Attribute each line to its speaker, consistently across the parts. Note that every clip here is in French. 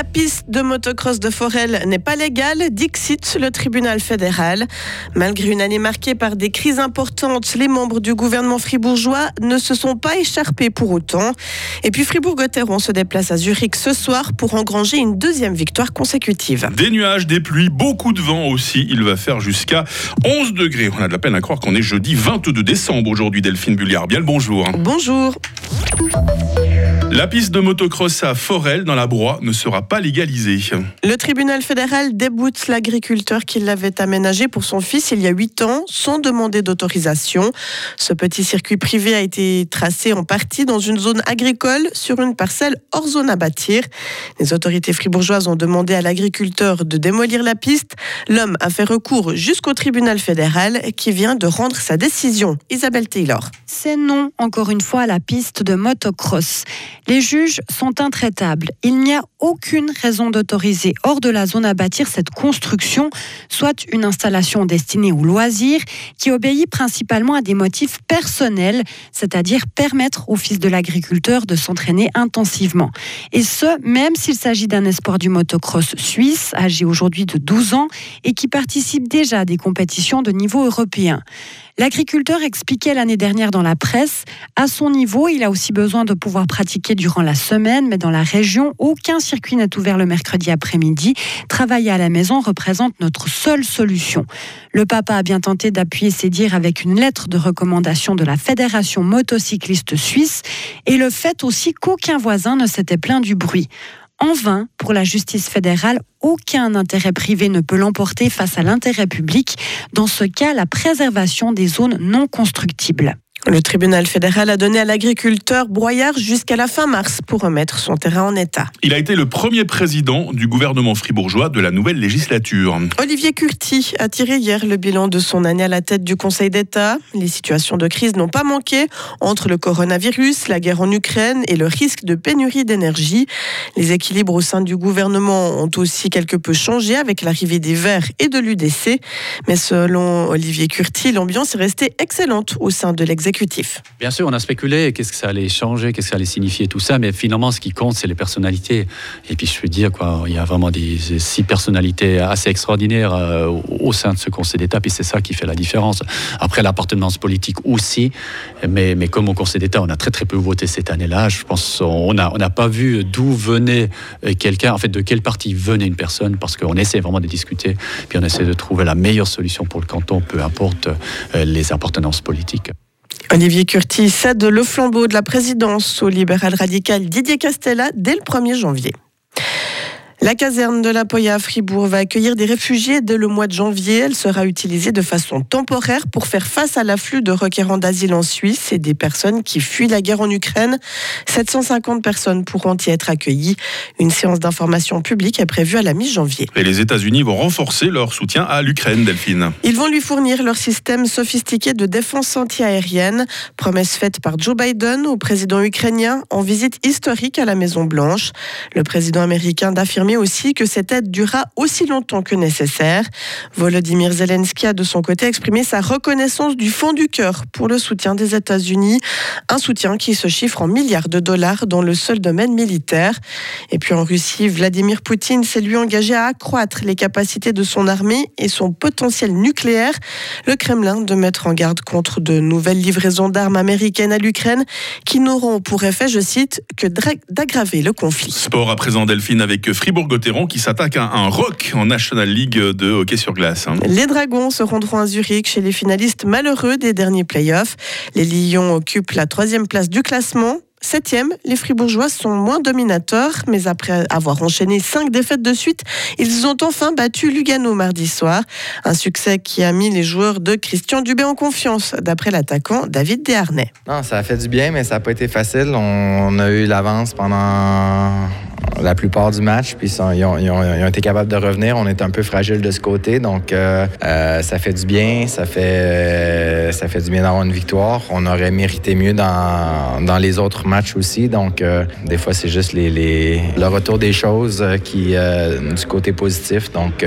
Speaker 1: La piste de motocross de Forel n'est pas légale, dixit le tribunal fédéral. Malgré une année marquée par des crises importantes, les membres du gouvernement fribourgeois ne se sont pas écharpés pour autant. Et puis Fribourg-Gotteron se déplace à Zurich ce soir pour engranger une deuxième victoire consécutive.
Speaker 2: Des nuages, des pluies, beaucoup de vent aussi. Il va faire jusqu'à 11 degrés. On a de la peine à croire qu'on est jeudi 22 décembre aujourd'hui, Delphine Bulliard. Bien le bonjour.
Speaker 1: Bonjour.
Speaker 2: La piste de motocross à Forel dans la Broye ne sera pas légalisée.
Speaker 1: Le tribunal fédéral déboute l'agriculteur qui l'avait aménagé pour son fils il y a 8 ans sans demander d'autorisation. Ce petit circuit privé a été tracé en partie dans une zone agricole sur une parcelle hors zone à bâtir. Les autorités fribourgeoises ont demandé à l'agriculteur de démolir la piste. L'homme a fait recours jusqu'au tribunal fédéral qui vient de rendre sa décision. Isabelle Taylor.
Speaker 3: C'est non, encore une fois, à la piste de motocross. Les juges sont intraitables. Il n'y a aucune raison d'autoriser hors de la zone à bâtir cette construction, soit une installation destinée aux loisirs qui obéit principalement à des motifs personnels, c'est-à-dire permettre au fils de l'agriculteur de s'entraîner intensivement. Et ce, même s'il s'agit d'un espoir du motocross suisse, âgé aujourd'hui de 12 ans, et qui participe déjà à des compétitions de niveau européen. L'agriculteur expliquait l'année dernière dans la presse, à son niveau, il a aussi besoin de pouvoir pratiquer durant la semaine, mais dans la région, aucun circuit n'est ouvert le mercredi après-midi. Travailler à la maison représente notre seule solution. Le papa a bien tenté d'appuyer ses dires avec une lettre de recommandation de la Fédération motocycliste suisse et le fait aussi qu'aucun voisin ne s'était plaint du bruit. En vain, pour la justice fédérale, aucun intérêt privé ne peut l'emporter face à l'intérêt public, dans ce cas la préservation des zones non constructibles.
Speaker 1: Le tribunal fédéral a donné à l'agriculteur broyard jusqu'à la fin mars pour remettre son terrain en état.
Speaker 2: Il a été le premier président du gouvernement fribourgeois de la nouvelle législature.
Speaker 1: Olivier Curti a tiré hier le bilan de son année à la tête du Conseil d'État. Les situations de crise n'ont pas manqué entre le coronavirus, la guerre en Ukraine et le risque de pénurie d'énergie. Les équilibres au sein du gouvernement ont aussi quelque peu changé avec l'arrivée des Verts et de l'UDC. Mais selon Olivier Curti, l'ambiance est restée excellente au sein de l'exécutif
Speaker 4: Bien sûr, on a spéculé qu'est-ce que ça allait changer, qu'est-ce que ça allait signifier, tout ça, mais finalement, ce qui compte, c'est les personnalités. Et puis, je veux dire, quoi, il y a vraiment six personnalités assez extraordinaires euh, au sein de ce Conseil d'État, puis c'est ça qui fait la différence. Après, l'appartenance politique aussi, mais, mais comme au Conseil d'État, on a très très peu voté cette année-là, je pense on n'a on pas vu d'où venait euh, quelqu'un, en fait, de quel parti venait une personne, parce qu'on essaie vraiment de discuter, puis on essaie de trouver la meilleure solution pour le canton, peu importe euh, les appartenances politiques.
Speaker 1: Olivier Curti cède le flambeau de la présidence au libéral radical Didier Castella dès le 1er janvier. La caserne de la Poya à Fribourg va accueillir des réfugiés dès le mois de janvier. Elle sera utilisée de façon temporaire pour faire face à l'afflux de requérants d'asile en Suisse et des personnes qui fuient la guerre en Ukraine. 750 personnes pourront y être accueillies. Une séance d'information publique est prévue à la mi-janvier.
Speaker 2: Et les États-Unis vont renforcer leur soutien à l'Ukraine, Delphine.
Speaker 1: Ils vont lui fournir leur système sophistiqué de défense anti-aérienne. Promesse faite par Joe Biden au président ukrainien en visite historique à la Maison-Blanche. Le président américain d'affirmer aussi que cette aide durera aussi longtemps que nécessaire. Volodymyr Zelensky a de son côté exprimé sa reconnaissance du fond du cœur pour le soutien des États-Unis, un soutien qui se chiffre en milliards de dollars dans le seul domaine militaire. Et puis en Russie, Vladimir Poutine s'est lui engagé à accroître les capacités de son armée et son potentiel nucléaire. Le Kremlin de mettre en garde contre de nouvelles livraisons d'armes américaines à l'Ukraine qui n'auront pour effet, je cite, que d'aggraver le conflit.
Speaker 2: Sport à présent Delphine avec Fribourg qui s'attaque à un rock en National League de hockey sur glace. Hein.
Speaker 1: Les Dragons se rendront à Zurich chez les finalistes malheureux des derniers playoffs. Les Lions occupent la troisième place du classement. Septième, les Fribourgeois sont moins dominateurs, mais après avoir enchaîné cinq défaites de suite, ils ont enfin battu Lugano mardi soir. Un succès qui a mis les joueurs de Christian Dubé en confiance, d'après l'attaquant David Desharnais.
Speaker 5: Non, ça a fait du bien, mais ça n'a pas été facile. On a eu l'avance pendant la plupart du match, puis ils ont, été capables de revenir. On est un peu fragile de ce côté, donc euh, euh, ça fait du bien, ça fait, euh, ça fait du bien d'avoir une victoire. On aurait mérité mieux dans, dans les autres matchs aussi, donc des fois c'est juste le retour des choses qui du côté positif. Donc,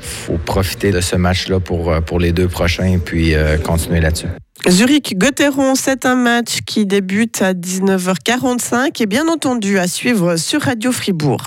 Speaker 5: faut profiter de ce match-là pour, pour les deux prochains et puis continuer là-dessus.
Speaker 1: Zurich-Gotteron, c'est un match qui débute à 19h45 et bien entendu à suivre sur Radio Fribourg.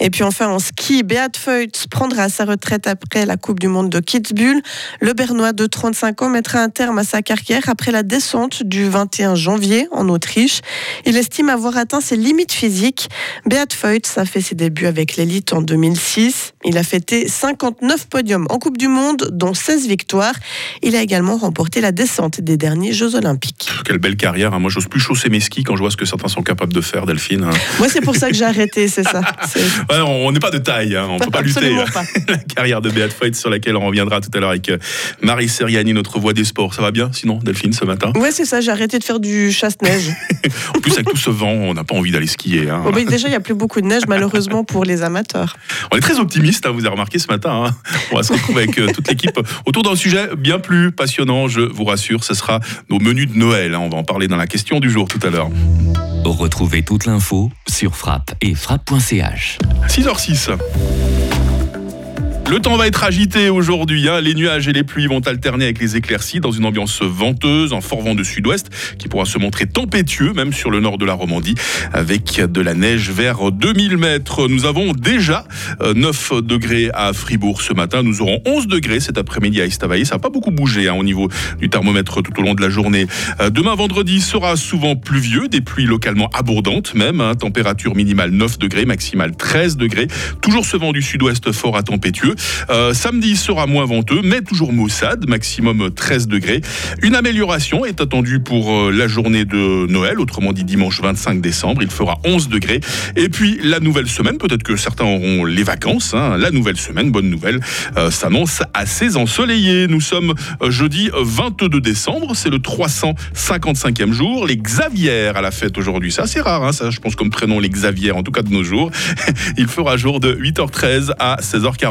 Speaker 1: Et puis enfin en ski, Beat Feutz prendra sa retraite après la Coupe du Monde de Kitzbühel. Le Bernois de 35 ans mettra un terme à sa carrière après la descente du 21 janvier en Autriche. Il estime avoir atteint ses limites physiques. Beat Feutz a fait ses débuts avec l'élite en 2006. Il a fêté 59 podiums en Coupe du Monde, dont 16 victoires. Il a également remporté la descente des derniers Jeux Olympiques.
Speaker 2: Quelle belle carrière. Hein. Moi, j'ose plus chausser mes skis quand je vois ce que certains sont capables de faire, Delphine. Hein.
Speaker 1: Moi, c'est pour ça que j'ai arrêté, c'est ça.
Speaker 2: Ouais, on n'est pas de taille, hein. on ne peut pas lutter. la carrière de Beat Feutz sur laquelle on reviendra tout à l'heure avec euh, Marie Seriani, notre voix des sports. Ça va bien sinon, Delphine, ce matin?
Speaker 1: Ouais, c'est ça. J'ai arrêté de faire du chasse-neige.
Speaker 2: en plus, avec tout ce vent, on n'a pas envie d'aller skier. Hein.
Speaker 1: déjà, il n'y a plus beaucoup de neige, malheureusement, pour les amateurs.
Speaker 2: On est très optimiste, vous avez remarqué ce matin. On va se retrouver avec euh, toute l'équipe autour d'un sujet bien plus passionnant, je vous rassure. Ce sera nos menus de Noël. On va en parler dans la question du jour tout à l'heure.
Speaker 6: Retrouvez toute l'info sur frappe et frappe.ch.
Speaker 2: 6h06. Le temps va être agité aujourd'hui. Hein. Les nuages et les pluies vont alterner avec les éclaircies dans une ambiance venteuse, en fort vent de sud-ouest, qui pourra se montrer tempétueux, même sur le nord de la Romandie, avec de la neige vers 2000 mètres. Nous avons déjà 9 euh, degrés à Fribourg ce matin. Nous aurons 11 degrés cet après-midi à Estavayer. Ça n'a pas beaucoup bougé hein, au niveau du thermomètre tout au long de la journée. Euh, demain, vendredi, sera souvent pluvieux, des pluies localement abondantes même. Hein. Température minimale 9 degrés, maximale 13 degrés. Toujours ce vent du sud-ouest fort à tempétueux. Euh, samedi sera moins venteux, mais toujours maussade, maximum 13 degrés. Une amélioration est attendue pour euh, la journée de Noël, autrement dit dimanche 25 décembre. Il fera 11 degrés. Et puis la nouvelle semaine, peut-être que certains auront les vacances. Hein. la nouvelle semaine, bonne nouvelle, euh, s'annonce assez ensoleillé. Nous sommes jeudi 22 décembre, c'est le 355e jour. Les Xavières à la fête aujourd'hui. C'est assez rare, hein, ça, je pense, comme prénom, les Xavières, en tout cas de nos jours. Il fera jour de 8h13 à 16h40.